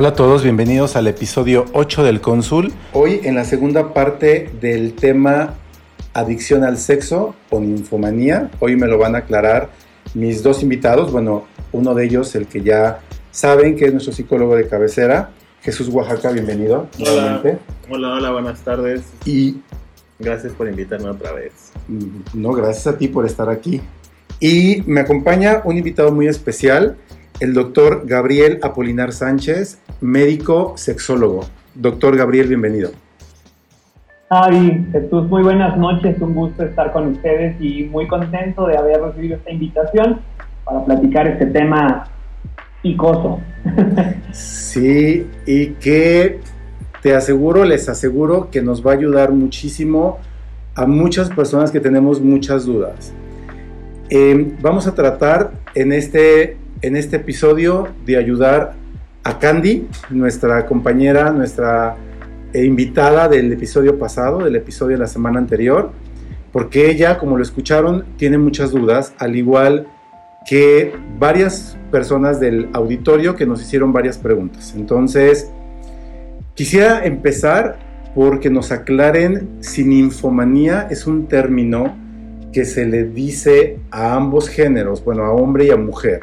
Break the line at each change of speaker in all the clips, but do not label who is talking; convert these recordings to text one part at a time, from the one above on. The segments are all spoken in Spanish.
Hola a todos, bienvenidos al episodio 8 del Cónsul. Hoy en la segunda parte del tema adicción al sexo o ninfomanía. Hoy me lo van a aclarar mis dos invitados. Bueno, uno de ellos, el que ya saben que es nuestro psicólogo de cabecera, Jesús Oaxaca, bienvenido.
Hola, hola, hola, buenas tardes.
Y
gracias por invitarme otra vez.
No, gracias a ti por estar aquí. Y me acompaña un invitado muy especial el doctor Gabriel Apolinar Sánchez, médico sexólogo. Doctor Gabriel, bienvenido.
Javi, Jesús, muy buenas noches, un gusto estar con ustedes y muy contento de haber recibido esta invitación para platicar este tema picoso.
Sí, y que te aseguro, les aseguro que nos va a ayudar muchísimo a muchas personas que tenemos muchas dudas. Eh, vamos a tratar en este en este episodio de ayudar a Candy, nuestra compañera, nuestra eh, invitada del episodio pasado, del episodio de la semana anterior, porque ella, como lo escucharon, tiene muchas dudas, al igual que varias personas del auditorio que nos hicieron varias preguntas. Entonces, quisiera empezar porque nos aclaren si ninfomanía es un término que se le dice a ambos géneros, bueno, a hombre y a mujer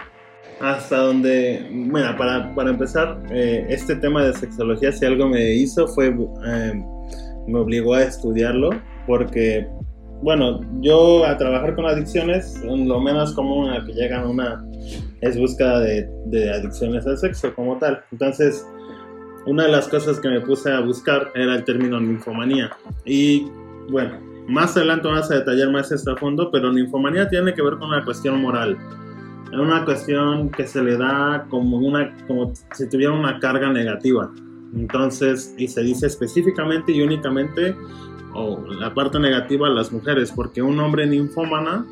hasta donde, bueno, para, para empezar, eh, este tema de sexología, si algo me hizo, fue, eh, me obligó a estudiarlo, porque, bueno, yo a trabajar con adicciones, lo menos común a que llegan una es búsqueda de, adicciones al sexo como tal. Entonces, una de las cosas que me puse a buscar era el término ninfomanía. Y bueno, más adelante vamos a detallar más esto a fondo, pero ninfomanía tiene que ver con una cuestión moral es una cuestión que se le da como una como si tuviera una carga negativa. Entonces y se dice específicamente y únicamente o la parte negativa a las mujeres porque un hombre ninfómana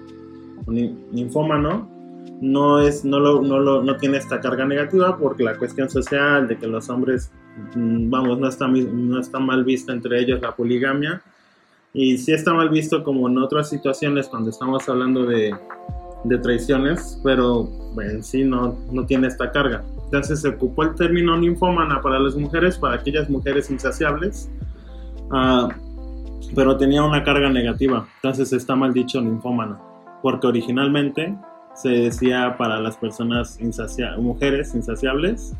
ninfómano no es no lo, no lo, no tiene esta carga negativa porque la cuestión social de que los hombres mm, vamos no está no está mal vista entre ellos la poligamia. Y sí está mal visto como en otras situaciones cuando estamos hablando de de traiciones, pero en sí no, no tiene esta carga. Entonces se ocupó el término ninfómana para las mujeres, para aquellas mujeres insaciables, uh, pero tenía una carga negativa. Entonces está mal dicho ninfómana, porque originalmente se decía para las personas insacia mujeres insaciables,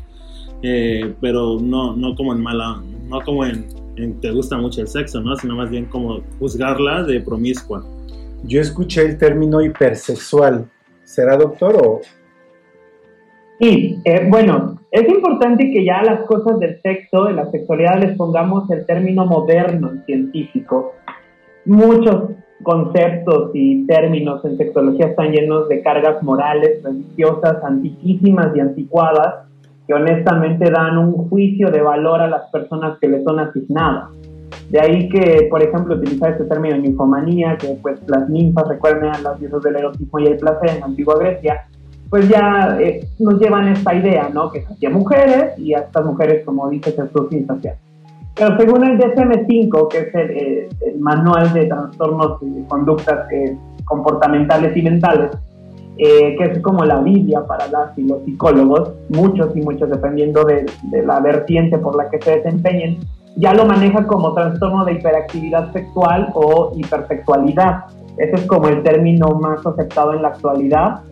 eh, pero no, no como en mala, no como en, en, te gusta mucho el sexo, ¿no? sino más bien como juzgarla de promiscua.
Yo escuché el término hipersexual. ¿Será doctor o...?
Sí, eh, bueno, es importante que ya las cosas del sexo, de la sexualidad, les pongamos el término moderno científico. Muchos conceptos y términos en sexología están llenos de cargas morales, religiosas, antiquísimas y anticuadas, que honestamente dan un juicio de valor a las personas que les son asignadas. De ahí que, por ejemplo, utilizar este término ninfomanía, que pues las ninfas recuerden a los dioses del erotismo y el placer en la antigua Grecia, pues ya eh, nos llevan esta idea, ¿no? Que hacía mujeres y a estas mujeres, como dice Jesús, insaciadas. Pero según el DSM-5, que es eh, el, manual de trastornos y conductas eh, comportamentales y mentales, que es como la Biblia para las y los psicólogos, muchos y muchos dependiendo de, de la vertiente por la que se desempeñen, ya lo maneja como trastorno de hiperactividad sexual o hipersexualidad. Ese es como el término más aceptado en la actualidad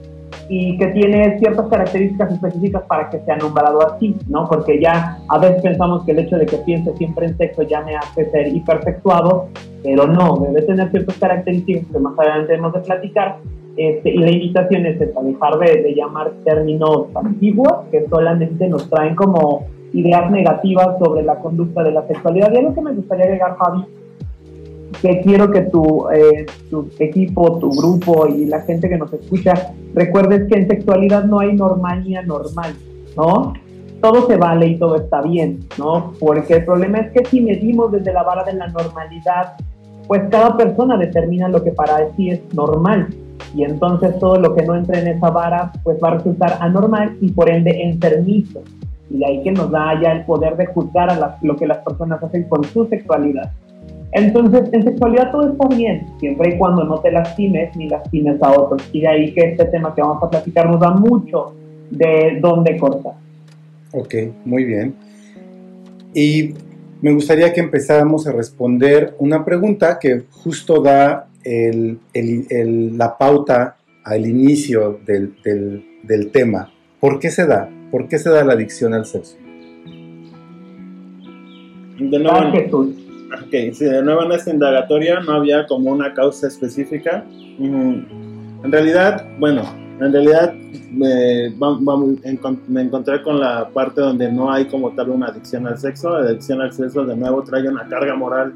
y que tiene ciertas características específicas para que sea nombrado así, ¿no? Porque ya a veces pensamos que el hecho de que piense siempre en sexo ya me hace ser hipersexuado, pero no, debe tener ciertas características que más adelante hemos de platicar. Este, y la invitación es esta, dejar de, de llamar términos antiguos que solamente nos traen como ideas negativas sobre la conducta de la sexualidad. Y algo que me gustaría agregar, Javi, que quiero que tu, eh, tu equipo, tu grupo y la gente que nos escucha recuerdes que en sexualidad no hay normal ni anormal, ¿no? todo se vale y todo está bien, ¿no? Porque el problema es que si medimos desde la vara de la normalidad, pues cada persona determina lo que para sí es normal. Y entonces todo lo que no entre en esa vara, pues va a resultar anormal y por ende enfermizo. Y de ahí que nos da ya el poder de juzgar a lo que las personas hacen con su sexualidad. Entonces, en sexualidad todo está bien, siempre y cuando no te lastimes ni lastimes a otros. Y de ahí que este tema que vamos a platicar nos da mucho de dónde cortar.
Ok, muy bien. Y me gustaría que empezáramos a responder una pregunta que justo da la pauta al inicio del, tema. ¿Por qué se da? ¿Por qué se da la adicción al sexo?
De nuevo, Okay, si de nuevo en esta indagatoria no había como una causa específica. En realidad, bueno, en realidad me, me, encontré con la parte donde no hay como tal una adicción al sexo. La adicción al sexo de nuevo trae una carga moral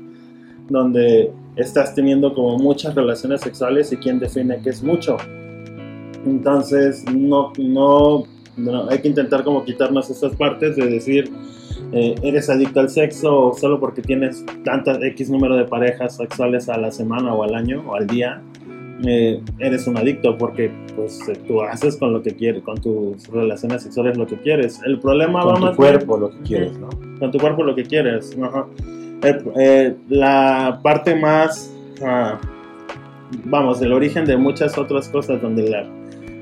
donde estás teniendo como muchas relaciones sexuales y quién define qué es mucho. Entonces, no, no, no, hay que intentar como quitarnos esas partes de decir, eh, eres adicto al sexo solo porque tienes tantas X número de parejas sexuales a la semana o al año o al día, eh, eres un adicto porque pues eh, tú haces con lo que quieres, con tus relaciones sexuales lo que quieres. El problema
con tu cuerpo lo que quieres, ¿no?
Con tu cuerpo lo que quieres. la parte más, ah, vamos, el origen de muchas otras cosas donde la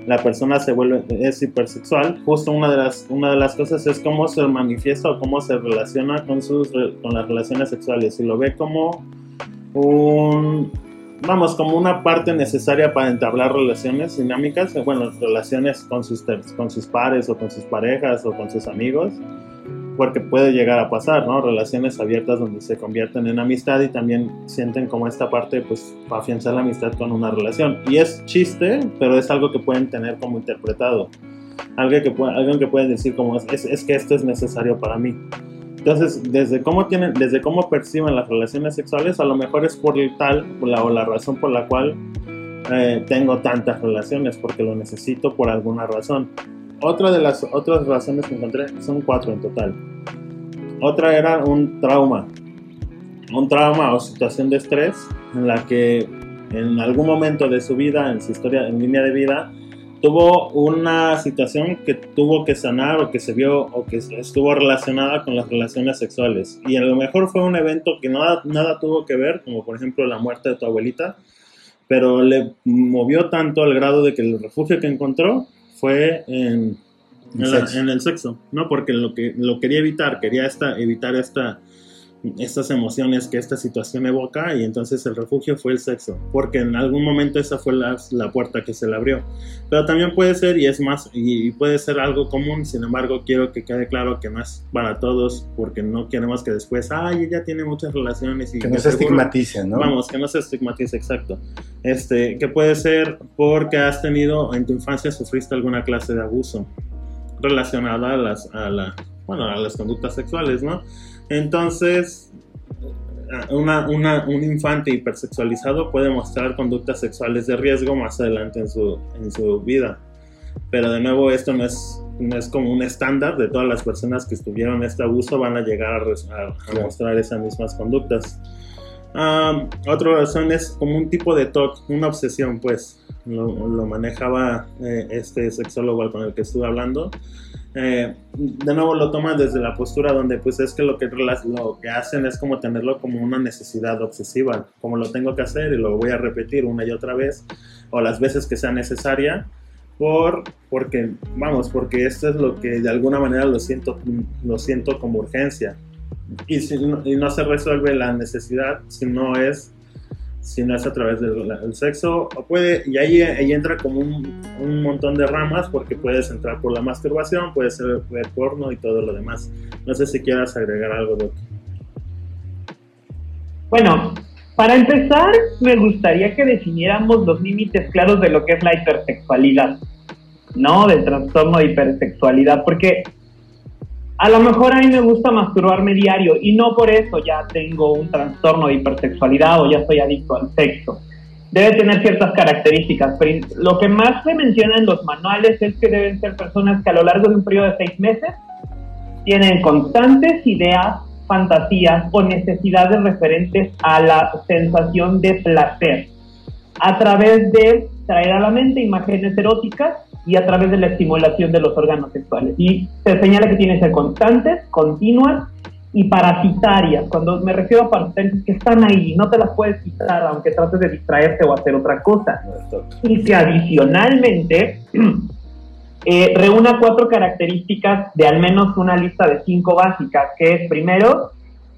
la persona se vuelve, es hipersexual, justo una de las, una de las cosas es cómo se manifiesta o cómo se relaciona con, sus, con las relaciones sexuales. Y lo ve como un, vamos, como una parte necesaria para entablar relaciones dinámicas, bueno, relaciones con sus, con sus pares o con sus parejas o con sus amigos porque puede llegar a pasar, ¿no? Relaciones abiertas donde se convierten en amistad y también sienten como esta parte, pues, para afianzar la amistad con una relación. Y es chiste, pero es algo que pueden tener como interpretado. Algo que, algo que pueden decir como, es, es, que esto es necesario para mí. Entonces, desde cómo, tienen, desde cómo perciben las relaciones sexuales, a lo mejor es por el tal la, o la razón por la cual eh, tengo tantas relaciones, porque lo necesito por alguna razón otra de las otras razones que encontré son cuatro en total. Otra era un trauma. Un trauma o situación de estrés en la que en algún momento de su vida, en su historia, en línea de vida, tuvo una situación que tuvo que sanar o que se vio o que estuvo relacionada con las relaciones sexuales. Y a lo mejor fue un evento que nada, nada tuvo que ver, como por ejemplo la muerte de tu abuelita, pero le movió tanto al grado de que el refugio que encontró fue en, en, el sexo, ¿no? Porque lo que lo quería evitar, quería esta, evitar esta, estas emociones que esta situación evoca y entonces el refugio fue el sexo, porque en algún momento esa fue la, la puerta que se le abrió. Pero también puede ser, y es más, y, puede ser algo común, sin embargo quiero que quede claro que no es para todos, porque no queremos que después, ay, ella tiene muchas relaciones y...
Que no se estigmatice, ¿no?
Vamos, que no se estigmatice, exacto. Este, que puede ser porque has tenido, en tu infancia sufriste alguna clase de abuso relacionada a las, a la, bueno, a las conductas sexuales, ¿no? Entonces, una, un infante hipersexualizado puede mostrar conductas sexuales de riesgo más adelante en su, en su vida. Pero de nuevo, esto no es, no es como un estándar de todas las personas que estuvieron este abuso van a llegar a, mostrar esas mismas conductas. otra razón es como un tipo de TOC, una obsesión, pues. Lo, manejaba eh, este sexólogo con el que estuve hablando. Eh, de nuevo lo toman desde la postura donde pues es que lo que lo que hacen es como tenerlo como una necesidad obsesiva, como lo tengo que hacer y lo voy a repetir una y otra vez o las veces que sea necesaria por porque vamos, porque esto es lo que de alguna manera lo siento lo siento como urgencia. Y si y no se resuelve la necesidad si no es si es a través del, sexo, puede, y ahí, entra como un, un, montón de ramas, porque puedes entrar por la masturbación, puedes ser ver porno y todo lo demás. No sé si quieras agregar algo, Doc.
Bueno, para empezar, me gustaría que definiéramos los límites claros de lo que es la hipersexualidad, ¿no? Del trastorno de hipersexualidad, porque a lo mejor a mí me gusta masturbarme diario y no por eso ya tengo un trastorno de hipersexualidad o ya estoy adicto al sexo. Debe tener ciertas características, pero lo que más se menciona en los manuales es que deben ser personas que a lo largo de un periodo de seis meses tienen constantes ideas, fantasías o necesidades referentes a la sensación de placer a través de traer a la mente imágenes eróticas y a través de la estimulación de los órganos sexuales. Y se señala que tienen que ser constantes, continuas y parasitarias. Cuando me refiero a parasitarias, que están ahí, no te las puedes quitar aunque trates de distraerte o hacer otra cosa. Y que adicionalmente eh, reúna cuatro características de al menos una lista de cinco básicas, que es primero,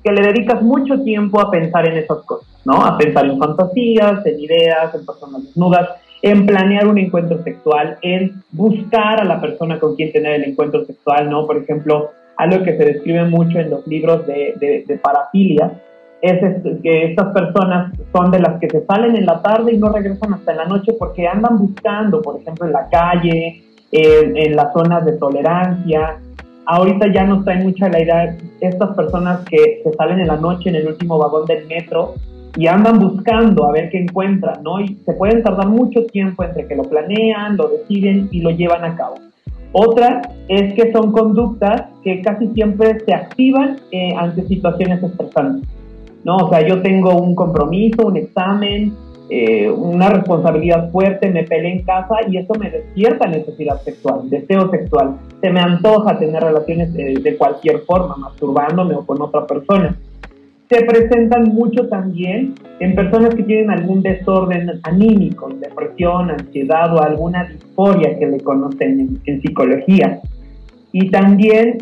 que le dedicas mucho tiempo a pensar en esas cosas, ¿no? A pensar en fantasías, en ideas, en personas desnudas, en planear un encuentro sexual, en buscar a la persona con quien tener el encuentro sexual, ¿no? Por ejemplo, algo que se describe mucho en los libros de, de, parafilia es que estas personas son de las que se salen en la tarde y no regresan hasta la noche porque andan buscando, por ejemplo, en la calle, en, en las zonas de tolerancia, ahorita ya no está en mucha la idea estas personas que se salen en la noche en el último vagón del metro y andan buscando a ver qué encuentran, ¿no? Y se pueden tardar mucho tiempo entre que lo planean, lo deciden y lo llevan a cabo. Otra es que son conductas que casi siempre se activan eh, ante situaciones estresantes, ¿no? O sea, yo tengo un compromiso, un examen, eh, una responsabilidad fuerte, me peleé en casa y eso me despierta necesidad sexual, deseo sexual. Se me antoja tener relaciones de cualquier forma, masturbándome o con otra persona se presentan mucho también en personas que tienen algún desorden anímico, depresión, ansiedad o alguna disforia que le conocen en, psicología. Y también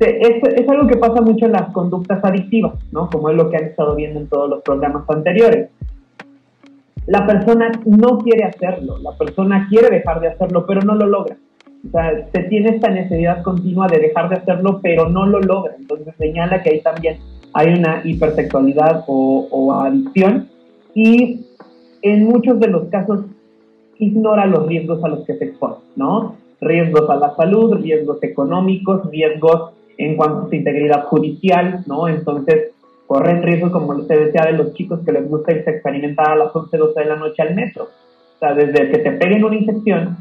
es, es, algo que pasa mucho en las conductas adictivas, ¿no? Como es lo que han estado viendo en todos los programas anteriores. La persona no quiere hacerlo, la persona quiere dejar de hacerlo, pero no lo logra. O sea, se tiene esta necesidad continua de dejar de hacerlo, pero no lo logra. Entonces señala que ahí también hay una hipersexualidad o, adicción y en muchos de los casos ignora los riesgos a los que se expone, ¿no? Riesgos a la salud, riesgos económicos, riesgos en cuanto a su integridad judicial, ¿no? Entonces, corren riesgos, como se decía, de los chicos que les gusta irse a experimentar a las 11, 12 de la noche al metro. O sea, desde que te peguen una infección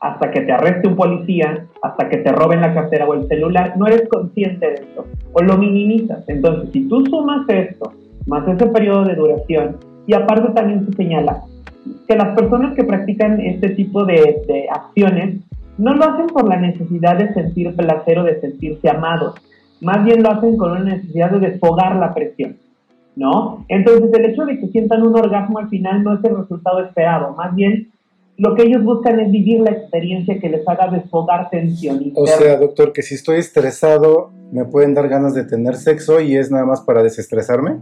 hasta que te arreste un policía, hasta que te roben la cartera o el celular, no eres consciente de esto o lo minimizas. Entonces, si tú sumas esto, más ese periodo de duración, y aparte también se señala que las personas que practican este tipo de, de acciones no lo hacen por la necesidad de sentir placer o de sentirse amados, más bien lo hacen con una necesidad de desfogar la presión. ¿No? Entonces el hecho de que sientan un orgasmo al final no es el resultado esperado, más bien lo que ellos buscan es vivir la experiencia que les haga desfogar tensión.
O sea, doctor, que si estoy estresado, ¿me pueden dar ganas de tener sexo y es nada más para desestresarme?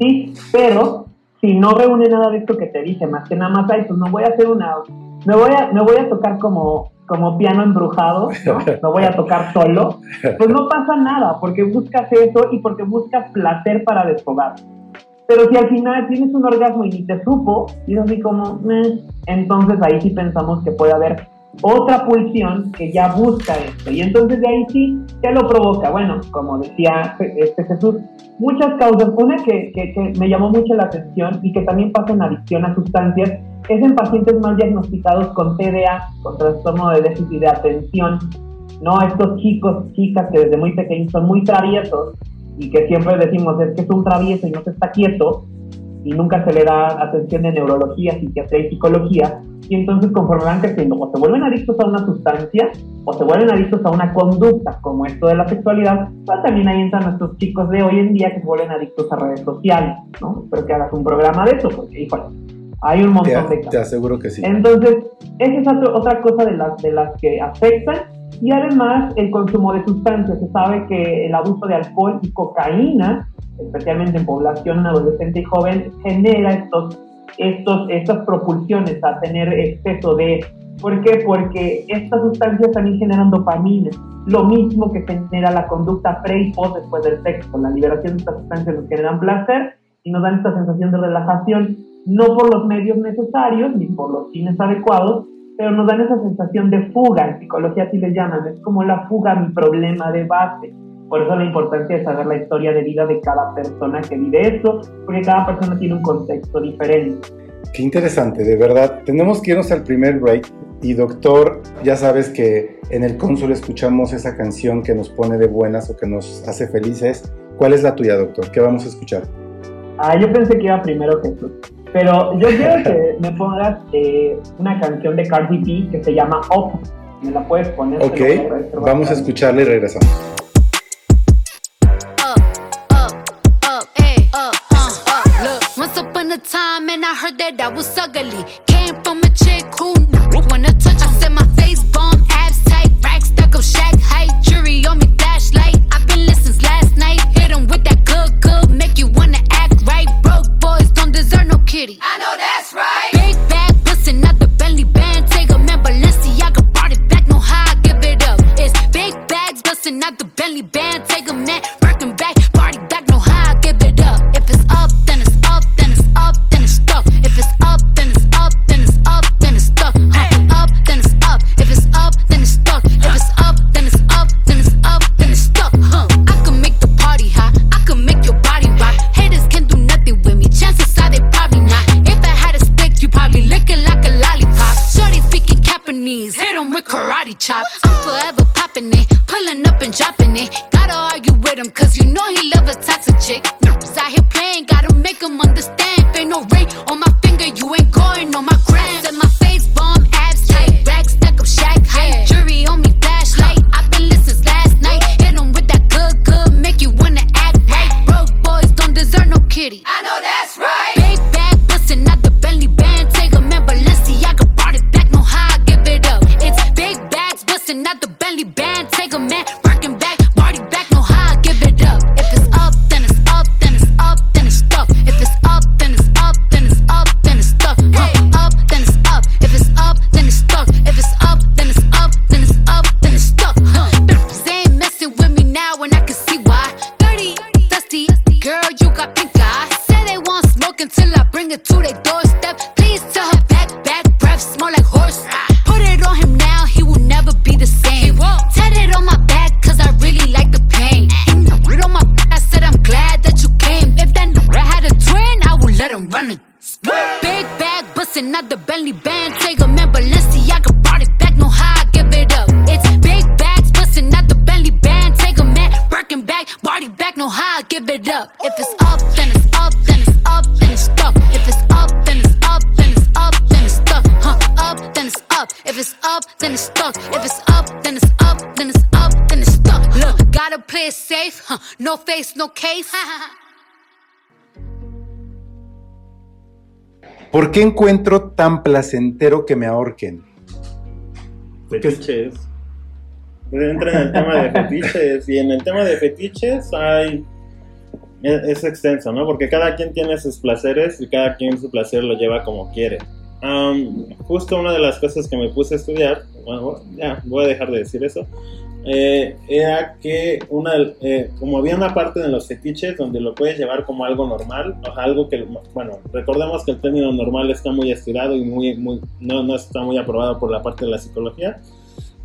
Sí, pero si no reúne nada de esto que te dije, más que nada más hay, pues no voy a hacer una... Me voy a, me voy a tocar como, como piano embrujado, ¿no? no voy a tocar solo, pues no pasa nada, porque buscas eso y porque buscas placer para desfogar. Pero si al final tienes un orgasmo y ni te supo, y es así como, entonces ahí sí pensamos que puede haber otra pulsión que ya busca esto. Y entonces de ahí sí, ¿qué lo provoca? Bueno, como decía este Jesús, muchas causas. Una que, que, me llamó mucho la atención y que también pasa en adicción a sustancias es en pacientes más diagnosticados con TDA, con trastorno de déficit de atención. ¿no? Estos chicos, chicas que desde muy pequeños son muy traviesos y que siempre decimos es que es un travieso y no se está quieto y nunca se le da atención de neurología, psiquiatría y psicología, y entonces conforme van creciendo o se vuelven adictos a una sustancia o se vuelven adictos a una conducta como esto de la sexualidad, pues también ahí entran nuestros chicos de hoy en día que se vuelven adictos a redes sociales, ¿no? Espero que hagas un programa de eso, porque híjole, hay un montón de casos.
Te aseguro que sí.
Entonces, esa es otra cosa de las, de las que afectan y además el consumo de sustancias. Se sabe que el abuso de alcohol y cocaína, especialmente en población adolescente y joven, genera estos, estos, estas propulsiones a tener exceso de... ¿Por qué? Porque estas sustancias también generan dopamina, lo mismo que genera la conducta pre y post después del sexo. La liberación de estas sustancias nos generan placer y nos dan esta sensación de relajación, no por los medios necesarios ni por los fines adecuados, pero nos dan esa sensación de fuga, en psicología así le llaman, es como la fuga mi problema de base. Por eso la importancia de saber la historia de vida de cada persona que vive eso, porque cada persona tiene un contexto diferente.
Qué interesante, de verdad. Tenemos que irnos al primer break,
Y doctor, ya sabes que en el cónsul escuchamos esa canción que nos pone de buenas o que nos hace felices. ¿Cuál es la tuya, doctor? ¿Qué vamos a escuchar?
Ah, yo pensé que iba primero Jesús. Pero yo quiero que me pongas eh, una canción de Cardi B que se llama Up. ¿Me la puedes poner?
Ok, vamos a escucharla y regresamos. time and I heard that I was ugly. Came from Bentley band. Take a man, Balenciaga brought it back, no how I give it up. It's big bags, bustin' out the Bentley band. Take a man, Birkin back, body back, no how I give it up. If it's up, then it's up, then it's up, then it's stuck. If it's up, then it's up, then it's up, then it's stuck. Huh, up, then it's up. If it's up, then it's stuck. If it's up, then it's up, then it's up, then it's stuck. Look, gotta play it safe, huh? No face, no case. ¿Por qué encuentro tan placentero que me ahorquen?
Fetiches. Entra en el tema de fetiches. Y en el tema de fetiches hay. Es, es extenso, ¿no? Porque cada quien tiene sus placeres y cada quien su placer lo lleva como quiere. Am, justo una de las cosas que me puse a estudiar, bueno, ya, voy a dejar de decir eso, eh, era que una, eh, como había una parte de los fetiches donde lo puedes llevar como algo normal, o algo que, bueno, recordemos que el término normal está muy estirado y muy, muy, no, no está muy aprobado por la parte de la psicología,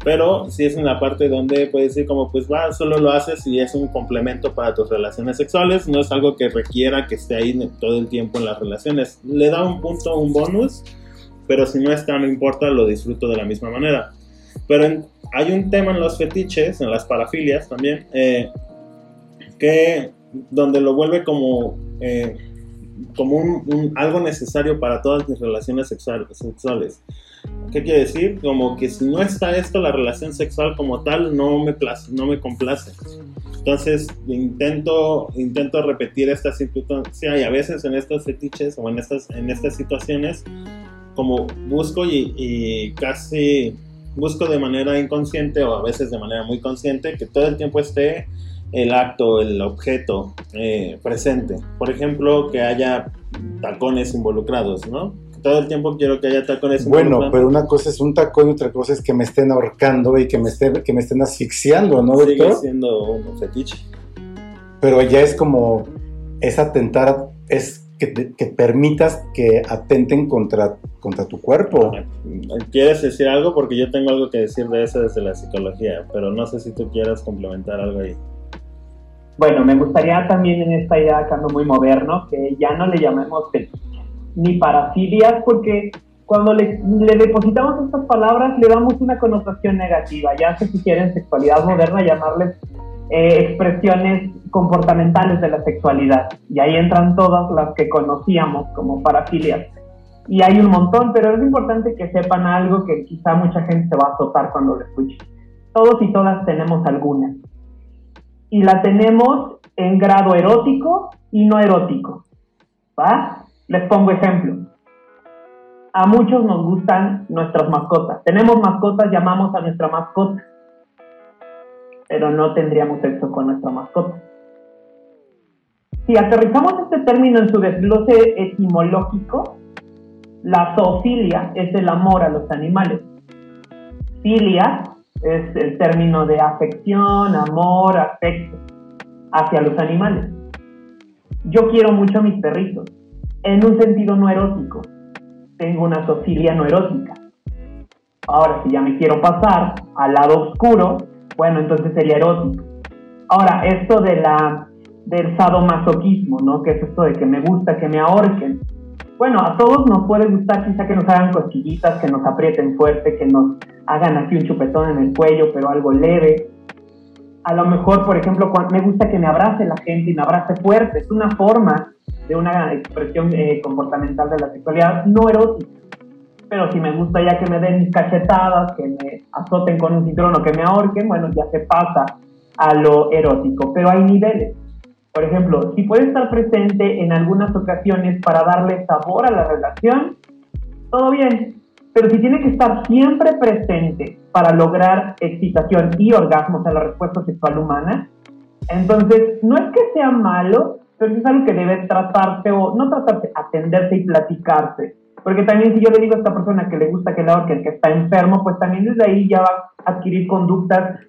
pero sí es una parte donde puedes decir como, pues va, solo lo haces y es un complemento para tus relaciones sexuales, no es algo que requiera que esté ahí todo el tiempo en las relaciones, le da un punto, un bonus, pero si no está, no importa, lo disfruto de la misma manera. Pero en- hay un tema en los fetiches, en las parafilias también, eh, que donde lo vuelve como, eh, como un, un- algo necesario para todas mis relaciones sexual- sexuales. ¿Qué quiere decir? Como que si no está esto, la relación sexual como tal no me, place, no me complace. Entonces intento, intento repetir esta situación y a veces en estos fetiches o en estas, en estas situaciones como busco y, y casi busco de manera inconsciente o a veces de manera muy consciente que todo el tiempo esté el acto, el objeto eh, presente. Por ejemplo, que haya tacones involucrados, ¿no? Todo el tiempo quiero que haya tacones
Bueno,
involucrados.
pero una cosa es un tacón y otra cosa es que me estén ahorcando y que me, esté, que me estén asfixiando, ¿no,
Sigue
doctor?
siendo un fetiche.
Pero ya es como, es atentar, es que, te- que permitas que atenten contra, contra tu cuerpo.
¿Quieres decir algo? Porque yo tengo algo que decir de eso desde la psicología, pero no sé si tú quieras complementar algo ahí.
Bueno, me gustaría también en esta idea que ando muy moderno, que ya no le llamemos ni parafilias, porque cuando le, depositamos estas palabras le damos una connotación negativa, ya que si quieren sexualidad moderna llamarles eh, expresiones comportamentales de la sexualidad. Y ahí entran todas las que conocíamos como parafilias. Y hay un montón, pero es importante que sepan algo que quizá mucha gente se va a azotar cuando lo escuche. Todos y todas tenemos alguna. Y la tenemos en grado erótico y no erótico. ¿Va? Les pongo ejemplo. A muchos nos gustan nuestras mascotas. Tenemos mascotas, llamamos a nuestra mascota pero no tendríamos sexo con nuestra mascota. Si aterrizamos este término en su desglose etimológico, la zoofilia es el amor a los animales. Filia es el término de afección, amor, afecto hacia los animales. Yo quiero mucho a mis perritos, en un sentido no erótico. Tengo una zoofilia no erótica. Ahora, si ya me quiero pasar al lado oscuro, bueno, entonces sería erótico. Ahora, esto de la, del sadomasoquismo, ¿no? Que es esto de que me gusta que me ahorquen. Bueno, a todos nos puede gustar quizá que nos hagan cosquillitas, que nos aprieten fuerte, que nos hagan así un chupetón en el cuello, pero algo leve. A lo mejor, por ejemplo, me gusta que me abrace la gente y me abrace fuerte. Es una forma de una expresión eh, comportamental de la sexualidad no erótica pero si me gusta ya que me den mis cachetadas, que me azoten con un cinturón o que me ahorquen, bueno, ya se pasa a lo erótico, pero hay niveles. Por ejemplo, si puede estar presente en algunas ocasiones para darle sabor a la relación, todo bien, pero si tiene que estar siempre presente para lograr excitación y orgasmos a la respuesta sexual humana, entonces no es que sea malo, pero es algo que debe tratarse o no tratarse, atenderse y platicarse porque también si yo le digo a esta persona que le gusta que la el que está enfermo, pues también desde ahí ya va a adquirir conductas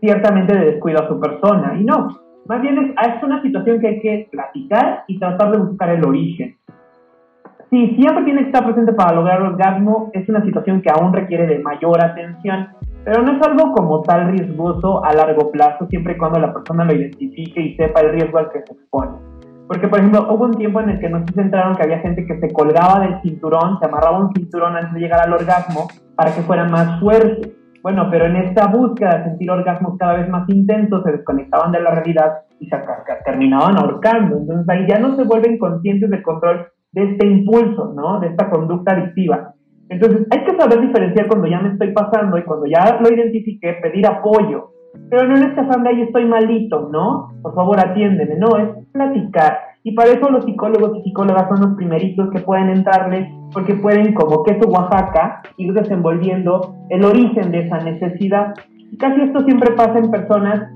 ciertamente de descuido a su persona. Y no, más bien es, es una situación que hay que platicar y tratar de buscar el origen. Si siempre tiene que estar presente para lograr el orgasmo, es una situación que aún requiere de mayor atención, pero no es algo como tal riesgoso a largo plazo, siempre y cuando la persona lo identifique y sepa el riesgo al que se expone. Porque, por ejemplo, hubo un tiempo en el que nos centraron que había gente que se colgaba del cinturón, se amarraba un cinturón antes de llegar al orgasmo para que fuera más fuerte. Bueno, pero en esta búsqueda de sentir orgasmos cada vez más intensos, se desconectaban de la realidad y se terminaban ahorcando. Entonces ahí ya no se vuelven conscientes del control de este impulso, ¿no? De esta conducta adictiva. Entonces hay que saber diferenciar cuando ya me estoy pasando y cuando ya lo identifiqué, pedir apoyo pero no en esta de ahí estoy malito, ¿no? Por favor atiéndeme, no, es platicar. Y para eso los psicólogos y psicólogas son los primeritos que pueden entrarle, porque pueden, como queso Oaxaca, ir desenvolviendo el origen de esa necesidad. Y casi esto siempre pasa en personas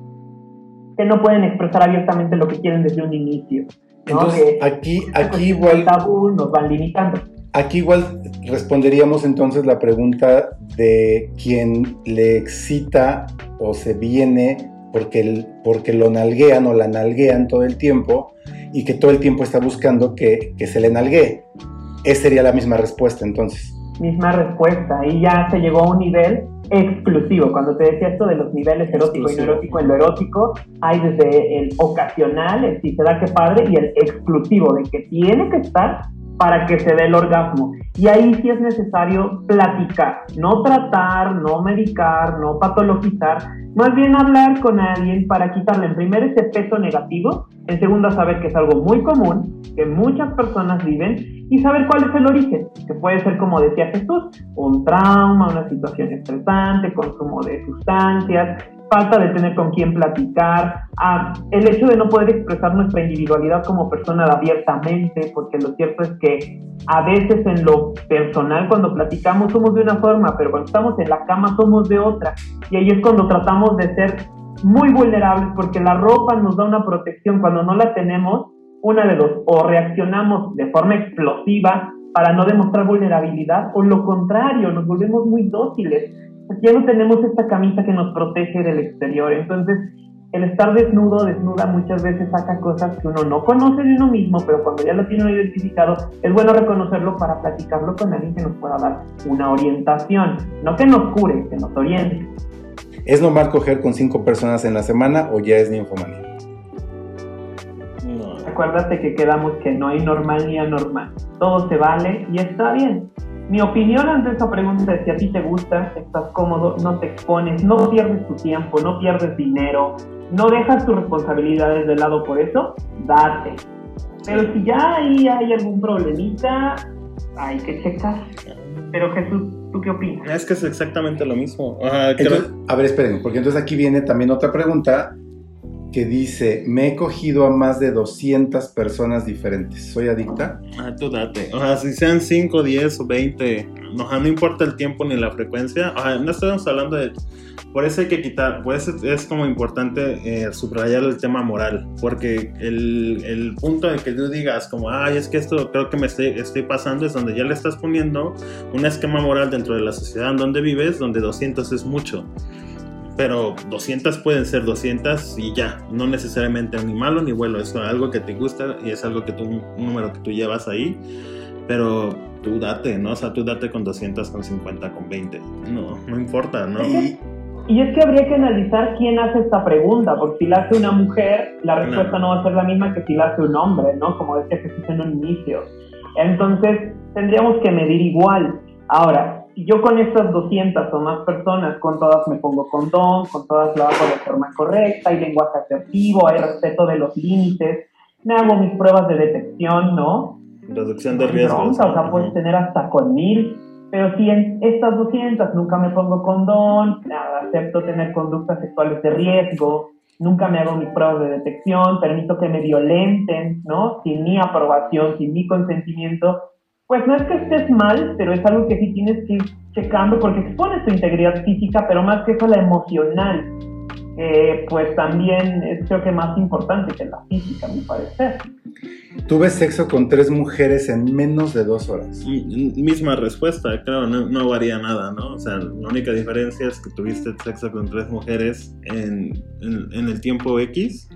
que no pueden expresar abiertamente lo que quieren desde un inicio.
Entonces, aquí, aquí igual...
tabú nos van limitando.
Aquí igual responderíamos entonces la pregunta de quien le excita o se viene porque, porque lo nalguean o la nalguean todo el tiempo y que todo el tiempo está buscando que, se le nalguee. Esa sería la misma respuesta entonces.
Misma respuesta, y ya se llegó a un nivel exclusivo. Cuando te decía esto de los niveles erótico y no erótico, en lo erótico hay desde el ocasional, el si se da que padre, y el exclusivo, de que tiene que estar para que se dé el orgasmo. Y ahí sí es necesario platicar, no tratar, no medicar, no patologizar, más bien hablar con alguien para quitarle en primer ese peso negativo, en segundo saber que es algo muy común, que muchas personas viven y saber cuál es el origen, que puede ser como decía Jesús, un trauma, una situación estresante, consumo de sustancias, falta de tener con quién platicar, el hecho de no poder expresar nuestra individualidad como persona abiertamente, porque lo cierto es que a veces en lo personal cuando platicamos somos de una forma, pero cuando estamos en la cama somos de otra. Y ahí es cuando tratamos de ser muy vulnerables, porque la ropa nos da una protección, cuando no la tenemos, una de dos, o reaccionamos de forma explosiva para no demostrar vulnerabilidad, o lo contrario, nos volvemos muy dóciles ya no tenemos esta camisa que nos protege del exterior. Entonces, el estar desnudo, desnuda, muchas veces saca cosas que uno no conoce de uno mismo, pero cuando ya lo tiene identificado, es bueno reconocerlo para platicarlo con alguien que nos pueda dar una orientación. No que nos cure, que nos oriente.
¿Es normal coger con cinco personas en la semana o ya es ninfomanía?
No. Acuérdate que quedamos que no hay normal ni anormal. Todo se vale y está bien mi opinión ante esa pregunta es si a ti te gusta, estás cómodo, no te expones, no pierdes tu tiempo, no pierdes dinero, no dejas tus responsabilidades de lado por eso, date. Pero si ya ahí hay algún problemita, hay que checar. Pero Jesús, ¿tú qué opinas?
Es que es exactamente lo mismo.
a ver, esperen, porque entonces aquí viene también otra pregunta que dice, me he cogido a más de 200 personas diferentes. ¿Soy adicta?
Ah, tú date. O sea, si sean 5, 10 o 20, no, no importa el tiempo ni la frecuencia. O sea, no estamos hablando de... Por eso hay que quitar, por eso es como importante eh, subrayar el tema moral, porque el, el, punto de que tú digas como, ay, es que esto creo que me estoy, estoy pasando es donde ya le estás poniendo un esquema moral dentro de la sociedad en donde vives, donde 200 es mucho pero 200 pueden ser 200 y ya, no necesariamente ni malo ni bueno, es algo que te gusta y es algo que tú, un número que tú llevas ahí, pero tú date, ¿no? O sea, tú date con 200, con 50, con 20, no, no importa, ¿no?
Y, es que habría que analizar quién hace esta pregunta, porque si la hace una mujer, la respuesta no, va a ser la misma que si la hace un hombre, ¿no? Como decía Jesús en un inicio. Entonces, tendríamos que medir igual. Ahora, yo con estas 200 o más personas, con todas me pongo condón, con todas lo hago de forma correcta, hay lenguaje asertivo, hay respeto de los límites, me hago mis pruebas de detección, ¿no?
Reducción de riesgos.
o sea, puedes tener hasta con mil, pero si en estas 200 nunca me pongo condón, acepto tener conductas sexuales de riesgo, nunca me hago mis pruebas de detección, permito que me violenten, ¿no? Sin mi aprobación, sin mi consentimiento, pues no es que estés mal, pero es algo que sí tienes que ir checando porque expones tu integridad física, pero más que eso la emocional, pues también es creo que más importante que la física, me parece.
Tuve sexo con tres mujeres en menos de dos horas.
Misma respuesta, claro, no, varía nada, ¿no? O sea, la única diferencia es que tuviste sexo con tres mujeres en, en el tiempo X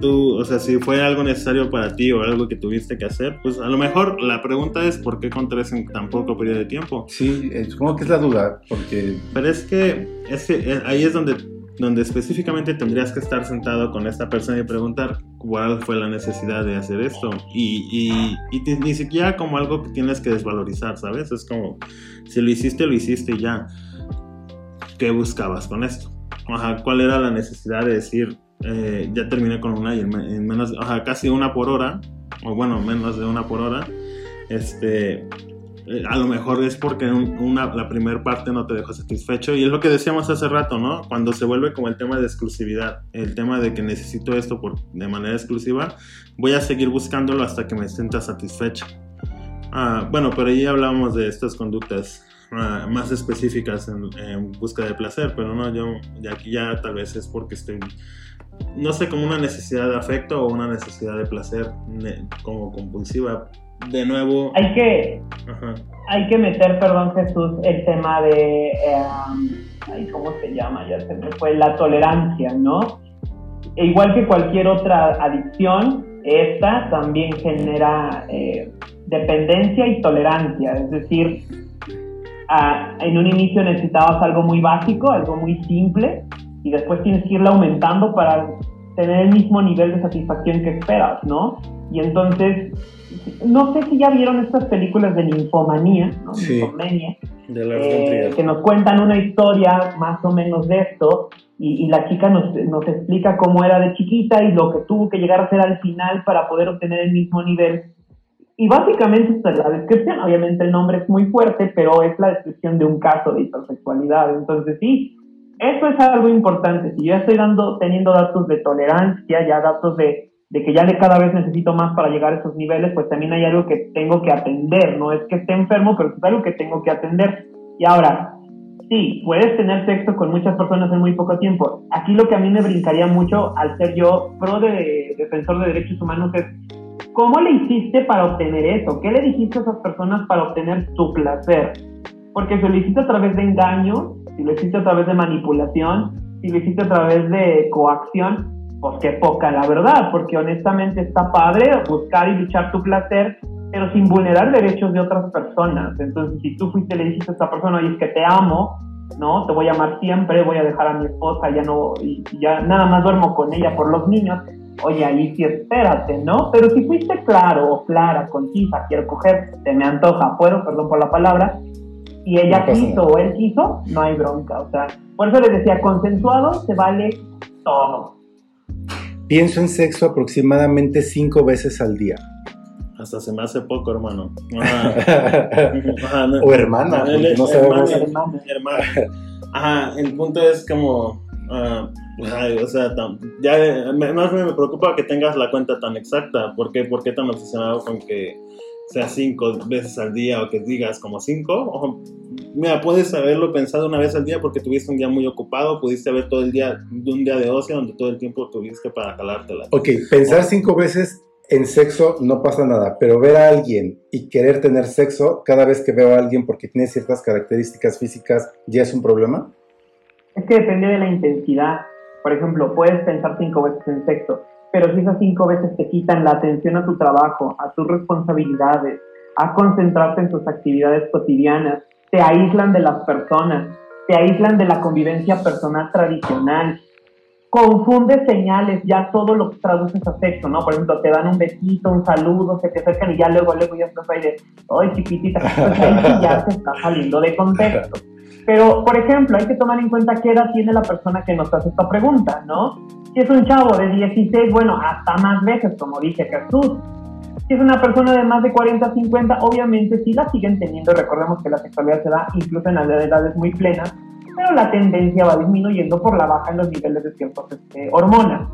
tú, o sea, si fue algo necesario para ti o algo que tuviste que hacer, pues a lo mejor la pregunta es ¿por qué con tres en tan poco periodo de tiempo?
Sí, supongo que es la duda, porque...
Pero es que, es que eh, ahí es donde, donde específicamente tendrías que estar sentado con esta persona y preguntar cuál fue la necesidad de hacer esto. Y, y, ni siquiera como algo que tienes que desvalorizar, ¿sabes? Es como, si lo hiciste, lo hiciste y ya. ¿Qué buscabas con esto? Ajá, ¿cuál era la necesidad de decir, eh, ya terminé con una y en, menos, o sea, casi una por hora, o bueno, menos de una por hora, este, eh, a lo mejor es porque una, la primera parte no te dejó satisfecho y es lo que decíamos hace rato, ¿no? Cuando se vuelve como el tema de exclusividad, el tema de que necesito esto por, de manera exclusiva, voy a seguir buscándolo hasta que me sienta satisfecho. Ah, bueno, pero ahí hablamos de estas conductas ah, más específicas en, en, busca de placer, pero no, yo aquí ya tal vez es porque estoy no sé, como una necesidad de afecto o una necesidad de placer como compulsiva. De nuevo...
Hay que, hay que meter, perdón Jesús, el tema de... Eh, ¿Cómo se llama? Ya se me fue. La tolerancia, ¿no? E igual que cualquier otra adicción, esta también genera eh, dependencia y tolerancia. Es decir, en un inicio necesitabas algo muy básico, algo muy simple, y después tienes que irla aumentando para tener el mismo nivel de satisfacción que esperas, ¿no? Y entonces, no sé si ya vieron estas películas de ninfomanía, ¿no? Sí, eh, que nos cuentan una historia más o menos de esto, y, la chica nos, nos, explica cómo era de chiquita y lo que tuvo que llegar a hacer al final para poder obtener el mismo nivel. Y básicamente esta es la descripción, obviamente el nombre es muy fuerte, pero es la descripción de un caso de hipersexualidad. Entonces sí, eso es algo importante. Si yo estoy dando, teniendo datos de tolerancia, ya datos de, de que ya de cada vez necesito más para llegar a esos niveles, pues también hay algo que tengo que atender. No es que esté enfermo, pero es algo que tengo que atender. Y ahora, sí, puedes tener sexo con muchas personas en muy poco tiempo. Aquí lo que a mí me brincaría mucho al ser yo pro de defensor de derechos humanos es ¿cómo le hiciste para obtener eso? ¿Qué le dijiste a esas personas para obtener su placer? Porque se lo hiciste a través de engaños si lo hiciste a través de manipulación, si lo hiciste a través de coacción, pues qué poca la verdad, porque honestamente está padre buscar y luchar tu placer, pero sin vulnerar derechos de otras personas. Entonces, si tú fuiste y le dijiste a esta persona, oye, es que te amo, ¿no? Te voy a amar siempre, voy a dejar a mi esposa, ya no, y ya nada más duermo con ella por los niños. oye, ahí sí espérate, ¿no? Pero si fuiste claro o clara, concisa, quiero coger, te me antoja, puedo, perdón por la palabra, y ella quiso o él quiso, no hay bronca. O sea, por eso les decía, consensuado se vale todo.
Pienso en sexo aproximadamente cinco veces al día.
Hasta se me hace poco, hermano.
o hermana, porque no sabemos.
Hermana, hermana. Ajá, el punto es como. Uh, o sea, ya más me preocupa que tengas la cuenta tan exacta. ¿Por qué, ¿Por qué tan obsesionado con que sea cinco veces al día o que digas como cinco? mira, puedes haberlo pensado una vez al día porque tuviste un día muy ocupado, pudiste haber todo el día de un día de ocio donde todo el tiempo tuviste para jalártela.
Ok, pensar cinco veces en sexo no pasa nada, pero ver a alguien y querer tener sexo cada vez que veo a alguien porque tiene ciertas características físicas, ¿ya es un problema?
Es que depende de la intensidad. Por ejemplo, puedes pensar cinco veces en sexo, pero si esas cinco veces te quitan la atención a tu trabajo, a tus responsabilidades, a concentrarte en tus actividades cotidianas, te aíslan de las personas, te aíslan de la convivencia personal tradicional, confunde señales, ya todo lo traduces a sexo, ¿no? Por ejemplo, te dan un besito, un saludo, se te acercan y ya luego, luego ya estás ahí de, ¡ay, chiquitita! Pues ya se está saliendo de contexto. Pero, por ejemplo, hay que tomar en cuenta qué edad tiene la persona que nos hace esta pregunta, ¿no? Si es un chavo de 16, bueno, hasta más veces, como dice Jesús. Si es una persona de más de 40, 50, obviamente sí la siguen teniendo. Recordemos que la sexualidad se da incluso en las edades muy plenas pero la tendencia va disminuyendo por la baja en los niveles de ciertas este, hormonas.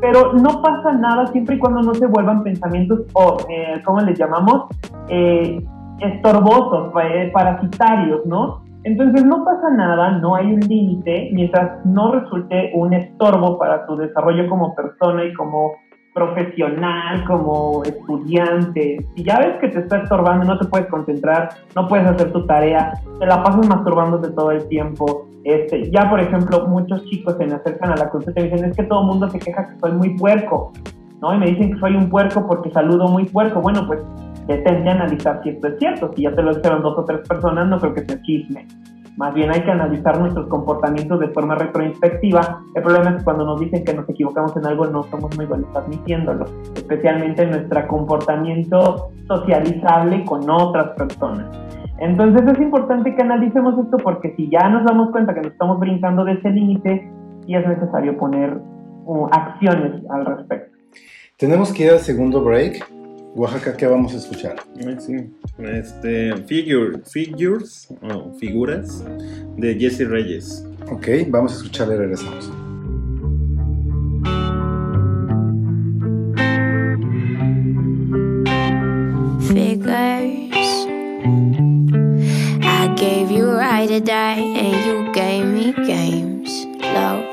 Pero no pasa nada siempre y cuando no se vuelvan pensamientos, o, eh, ¿cómo les llamamos? Eh, estorbosos, eh, parasitarios, ¿no? Entonces no pasa nada, no hay un límite mientras no resulte un estorbo para tu desarrollo como persona y como profesional, como estudiante, si ya ves que te está estorbando, no te puedes concentrar, no puedes hacer tu tarea, te la pasas masturbándote todo el tiempo. Este, ya, por ejemplo, muchos chicos se me acercan a la consulta y dicen, es que todo el mundo se queja que soy muy puerco, Y me dicen que soy un puerco porque saludo muy puerco. Bueno, pues detente a analizar si esto es cierto. Si ya te lo dijeron dos o tres personas, no creo que sea chisme. Más bien hay que analizar nuestros comportamientos de forma retroinspectiva. El problema es que cuando nos dicen que nos equivocamos en algo no somos muy buenos admitiéndolo, especialmente en nuestro comportamiento socializable con otras personas. Entonces es importante que analicemos esto porque si ya nos damos cuenta que nos estamos brincando de ese límite, sí es necesario poner uh, acciones al respecto.
Tenemos que ir al segundo break. Oaxaca, ¿qué vamos a escuchar?
Sí, este, figure, Figures, o Figuras, de Jesse Reyes.
Ok, vamos a escucharle y regresamos.
Figures I gave you right to die and you gave me games Love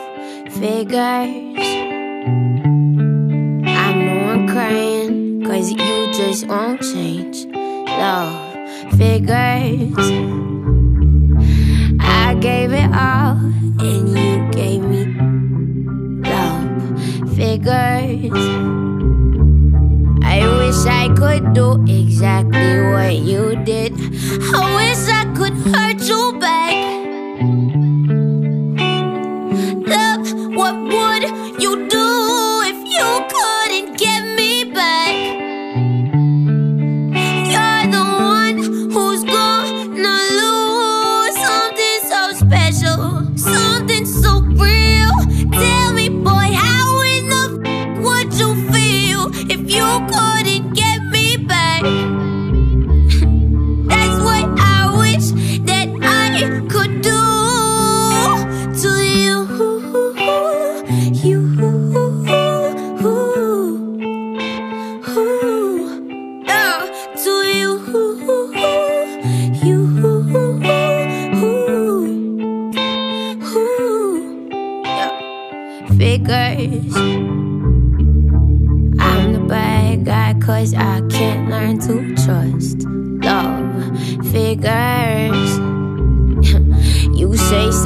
figures you won't change. Love figures. I gave it all, and you gave me love figures. I wish I could do exactly what you did. I wish I could hurt you back.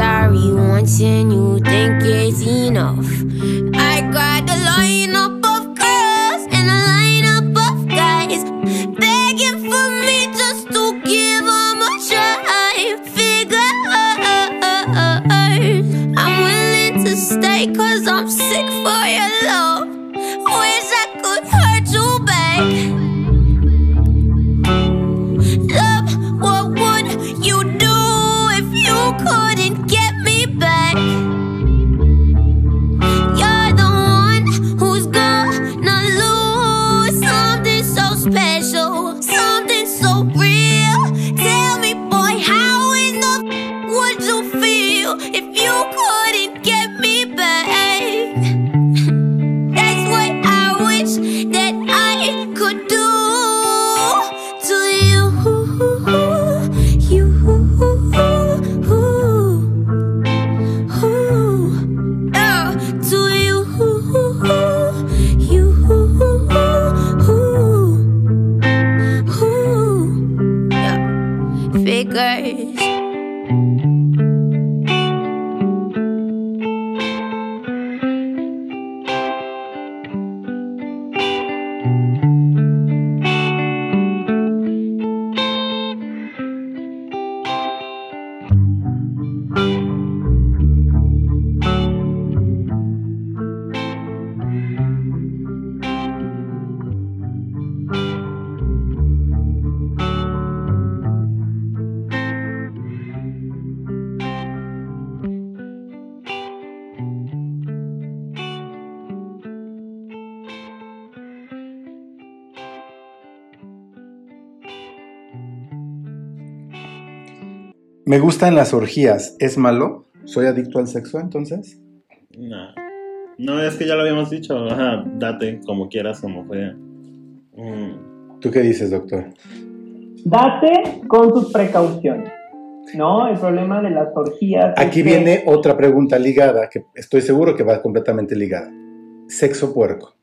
sorry once and you think it's enough. I got the lawyer. Me
gustan las orgías. ¿Es malo? ¿Soy adicto al sexo entonces?
No. No, es que ya lo habíamos dicho. Ajá, date como quieras, como fue. Mm,
¿Tú qué dices, doctor?
Date con sus precauciones. ¿No? El problema de las orgías. es
Aquí
que-
viene otra pregunta ligada, que estoy seguro que va completamente ligada. Sexo puerco.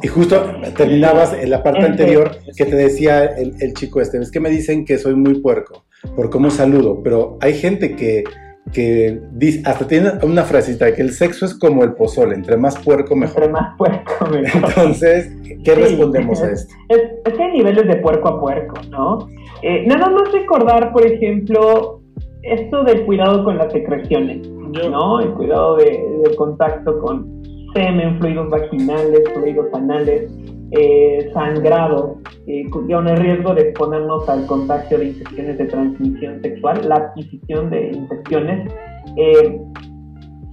Y justo terminabas en la parte anterior que te decía el, el chico este, es que me dicen que soy muy puerco por cómo saludo, pero hay gente que, que dice, hasta tiene una frasita que el sexo es como el pozole, entre más puerco
Entre
mejor.
más puerco, mejor.
Entonces, ¿qué
Sí.
respondemos a esto?
Es, es que hay niveles de puerco a puerco, ¿no? Eh, nada más recordar, por ejemplo, esto del cuidado con las secreciones, ¿no? El cuidado de, contacto con semen, fluidos vaginales, fluidos anales, eh, sangrado, eh, con el riesgo de exponernos al contagio de infecciones de transmisión sexual, la adquisición de infecciones. eh,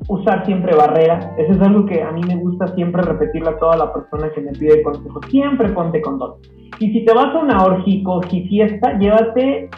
usar siempre barrera. Eso es algo que a mí me gusta siempre repetirle a toda la persona que me pide consejo. Siempre ponte condón. Y si te vas a una orgico y fiesta, llévate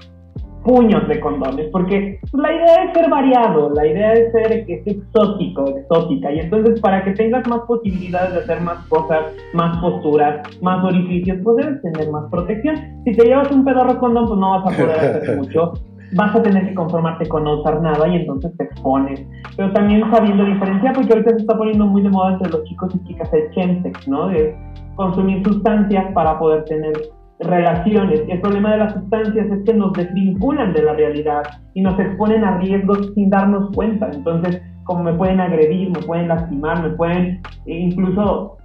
puños de condones, porque la idea es ser variado, la idea es ser que es exótico, exótica, y entonces para que tengas más posibilidades de hacer más cosas, más posturas, más orificios, pues debes tener más protección. Si te llevas un pedorro condón, pues no vas a poder hacer mucho, vas a tener que conformarte con no usar nada y entonces te expones. Pero también sabiendo diferenciar, porque ahorita se está poniendo muy de moda entre los chicos y chicas el chemsex, ¿no? De consumir sustancias para poder tener relaciones. El problema de las sustancias es que nos desvinculan de la realidad y nos exponen a riesgos sin darnos cuenta. Entonces, como me pueden agredir, me pueden lastimar, me pueden eh, incluso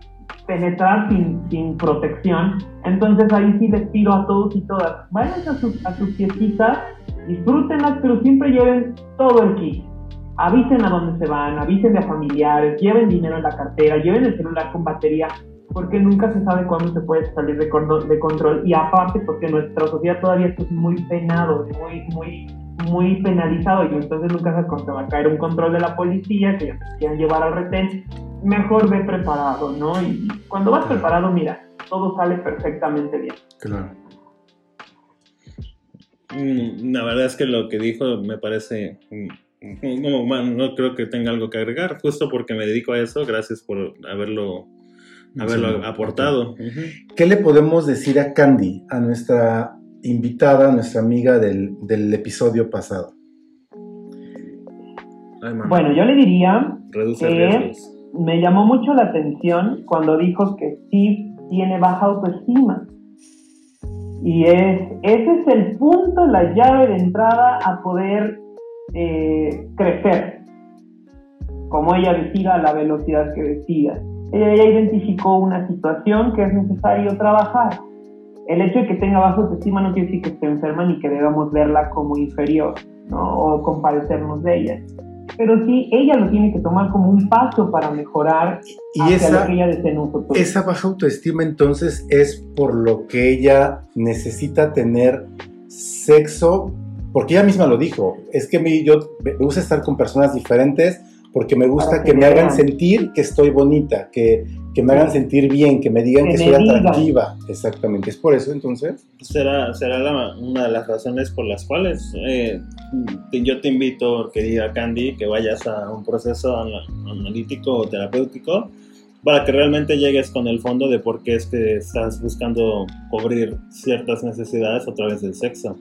penetrar sin, sin protección. Entonces ahí sí les pido a todos y todas, vayan a sus, a sus fiestitas, disfrútenlas, pero siempre lleven todo el kit. Avisen a dónde se van, avisen a familiares, lleven dinero en la cartera, lleven el celular con batería, porque nunca se sabe cuándo se puede salir de, control, de control. Y aparte, porque nuestra sociedad todavía es muy penado, muy, muy, muy penalizado, y entonces nunca sabes cuándo va a caer un control de la policía, que quieran llevar al retén. Mejor ve preparado, ¿no? Y cuando vas preparado, mira, todo sale perfectamente bien.
Claro.
mm, la verdad es que lo que dijo me parece. mm, Como, bueno, no creo que tenga algo que agregar, justo porque me dedico a eso. Gracias por haberlo, haberlo
Sí,
aportado.
ok.
Ujú.
¿Qué le podemos decir a Candy, a nuestra invitada, a nuestra amiga del, del episodio pasado?
Ay.
Bueno, yo le diría
riesgos.
me llamó mucho la atención cuando dijo que Steve tiene baja autoestima. Y es, ese es el punto, la llave de entrada a poder eh, crecer. Como ella decida, a la velocidad que decida. Ella ya identificó una situación que es necesario trabajar. El hecho de que tenga baja autoestima no quiere decir que esté enferma ni que debamos verla como inferior, ¿no? O compadecernos de ella pero sí ella lo tiene que tomar como un paso para mejorar
Y
hacia
esa-
lo que ella desea en un futuro.
Esa baja autoestima entonces es por lo que ella necesita tener sexo, porque ella misma lo dijo, es que mi- yo me gusta estar con personas diferentes porque me gusta que
que
me hagan sentir que estoy bonita, que, que me hagan sentir bien, que me digan
Que
que,
me
soy
digan.
atractiva. Exactamente, es por eso entonces.
será, será la- una de las razones por las cuales eh, te- yo te invito, querida Candy, que vayas a un proceso ana- analítico o terapéutico para que realmente llegues con el fondo de por qué es que estás buscando cubrir ciertas necesidades a través del sexo.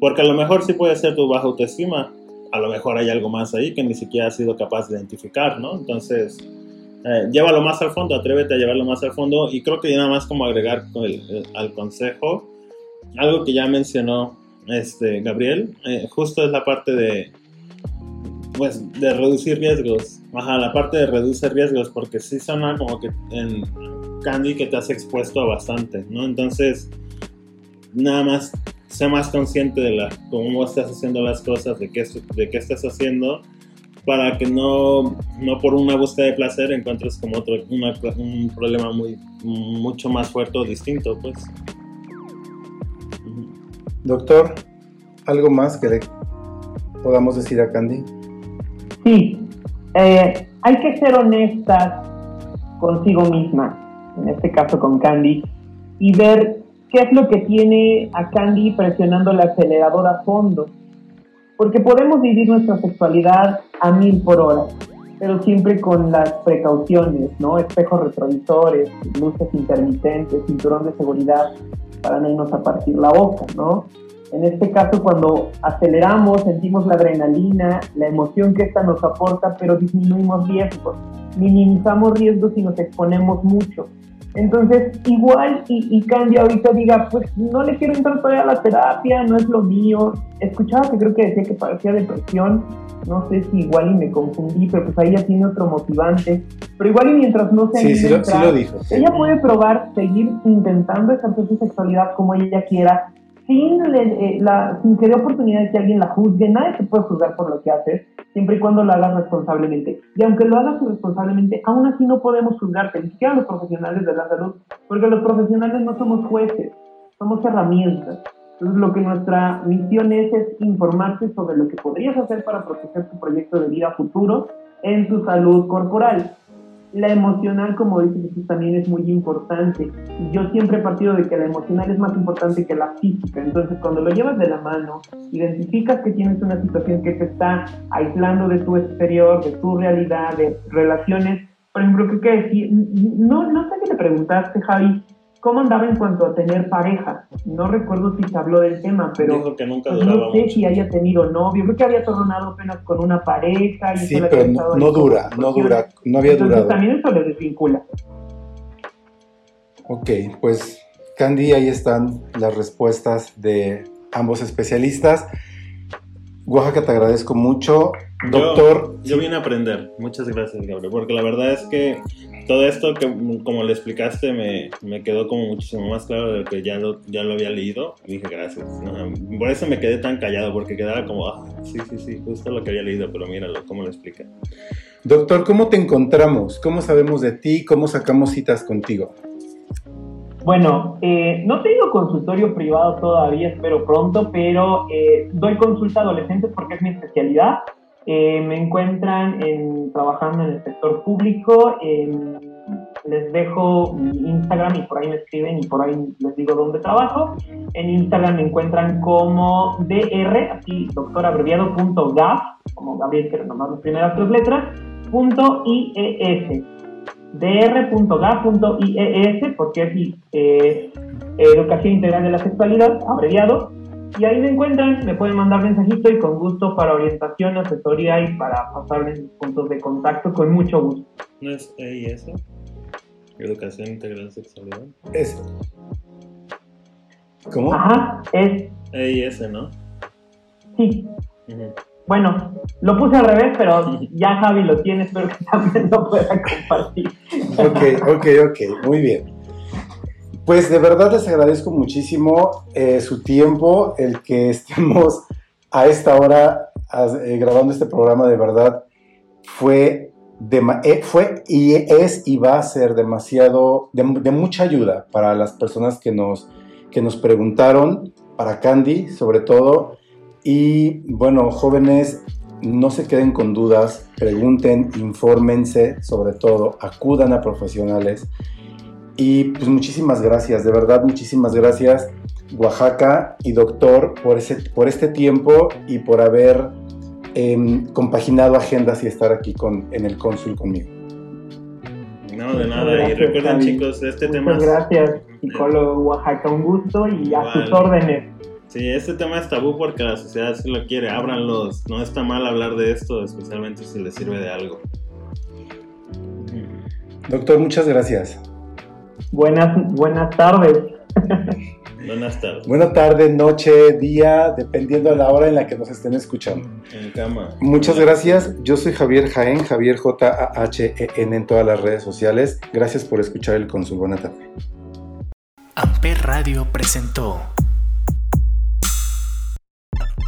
Porque a lo mejor sí puede ser tu baja autoestima, a lo mejor hay algo más ahí que ni siquiera has sido capaz de identificar, ¿no? Entonces, eh, llévalo más al fondo, atrévete a llevarlo más al fondo y creo que nada más como agregar el- el- al consejo, algo que ya mencionó este Gabriel, eh, justo es la parte de pues de reducir riesgos. Ajá, la parte de reducir riesgos, porque sí suena como que en Candy que te has expuesto a bastante, ¿no? Entonces, nada más sé más consciente de la, cómo estás haciendo las cosas, de qué, de qué estás haciendo, para que no, no por una búsqueda de placer encuentres como otro, una- un problema muy, mucho más fuerte o distinto, pues.
Doctor, ¿algo más que le podamos decir a Candy?
Sí, eh, hay que ser honestas consigo misma, en este caso con Candy, y ver qué es lo que tiene a Candy presionando el acelerador a fondo. Porque podemos vivir nuestra sexualidad a mil por hora, pero siempre con las precauciones, ¿no? Espejos retrovisores, luces intermitentes, cinturón de seguridad para no irnos a partir la boca, ¿no? En este caso, cuando aceleramos, sentimos la adrenalina, la emoción que esta nos aporta, pero disminuimos riesgos, minimizamos riesgos y nos exponemos mucho. Entonces, igual y, y Candy ahorita diga, pues no le quiero entrar todavía a la terapia, no es lo mío. Escuchaba que creo que decía que parecía depresión, no sé si igual y me confundí, pero pues ahí ya tiene otro motivante. Pero igual y mientras no se
Sí, sí lo, sí
entrar,
lo dijo.
ella puede probar seguir intentando ejercer su sexualidad como ella quiera, sin, le- eh, la, sin que dé oportunidad de que alguien la juzgue. Nadie te puede juzgar por lo que haces, siempre y cuando lo hagas responsablemente. Y aunque lo hagas responsablemente, aún así no podemos juzgarte, ni siquiera los profesionales de la salud, porque los profesionales no somos jueces, somos herramientas. Entonces, lo que nuestra misión es es informarte sobre lo que podrías hacer para proteger tu proyecto de vida futuro en tu salud corporal. La emocional, como dice Jesús, también es muy importante. Yo siempre he partido de que la emocional es más importante que la física. Entonces, cuando lo llevas de la mano, identificas que tienes una situación que te está aislando de tu exterior, de tu realidad, de relaciones. Por ejemplo, creo que decir, no, no sé qué te preguntaste, Javi, ¿cómo andaba en cuanto a tener pareja? No recuerdo si se habló del tema, pero
Dijo que nunca
pues,
duraba
no sé
mucho.
si haya tenido novio. Creo que había tornado apenas con una pareja. Y
Sí, pero no, dura, no dura, no había
Entonces
durado.
también eso le desvincula.
Ok, pues Candy, ahí están las respuestas de ambos especialistas. Oaxaca, te agradezco mucho.
Yo-
Doctor,
Yo vine a aprender. Muchas gracias, Gabriel. Porque la verdad es que todo esto, que como le explicaste, me, me quedó como muchísimo más claro de lo que ya lo, ya lo había leído. Y dije, gracias. Por eso me quedé tan callado, porque quedaba como, ah, sí, sí, sí, justo lo que había leído, pero míralo, cómo lo explica.
doctor, ¿cómo te encontramos? ¿Cómo sabemos de ti? ¿Cómo sacamos citas contigo?
Bueno, eh, no tengo consultorio privado todavía, espero pronto, pero eh, doy consulta a adolescentes porque es mi especialidad. Eh, me encuentran en- trabajando en el sector público. les dejo mi Instagram y por ahí me escriben y por ahí les digo dónde trabajo. En Instagram me encuentran como DR, así doctor abreviado punto gaf, como Gabriel quiere nomás las primeras tres letras, punto IES dr.ga.ies, porque es eh, Educación Integral de la Sexualidad, abreviado, y ahí me encuentran, me pueden mandar mensajito y con gusto para orientación, asesoría y para pasarles mis puntos de contacto con mucho gusto.
¿No es EIS? Educación Integral Sexualidad.
Es... ¿Cómo?
Ajá, es,
EIS, ¿no?
sí,
Ujú.
Bueno, lo puse al revés, pero ya Javi lo tiene, espero que también lo pueda compartir.
Ok, ok, ok, muy bien. Pues de verdad les agradezco muchísimo eh, su tiempo, el que estemos a esta hora eh, grabando este programa de verdad fue, eh, fue y es y va a ser demasiado, de, mucha ayuda para las personas que nos, que nos preguntaron, para Candy sobre todo. Y bueno, jóvenes, no se queden con dudas, pregunten, infórmense, sobre todo, acudan a profesionales. Y pues muchísimas gracias, de verdad muchísimas gracias Oaxaca y doctor por, ese, por este tiempo y por haber em, compaginado agendas y estar aquí con, en el cónsul conmigo.
No, de nada. y recuerden chicos, este tema...
Muchas gracias, psicólogo Oaxaca, un gusto y a sus órdenes.
Sí, este tema es tabú porque la sociedad sí lo quiere. Ábranlos. No está mal hablar de esto, especialmente si les sirve de algo.
Doctor, muchas gracias.
Buenas, buenas tardes.
Buenas tardes.
Buena tarde, noche, día, dependiendo de la hora en la que nos estén escuchando.
En cama.
Muchas gracias. Yo soy Javier Jaén, Javier J-A-H-E-N en todas las redes sociales. Gracias por escuchar el Consul. Buena tarde.
Amper Radio presentó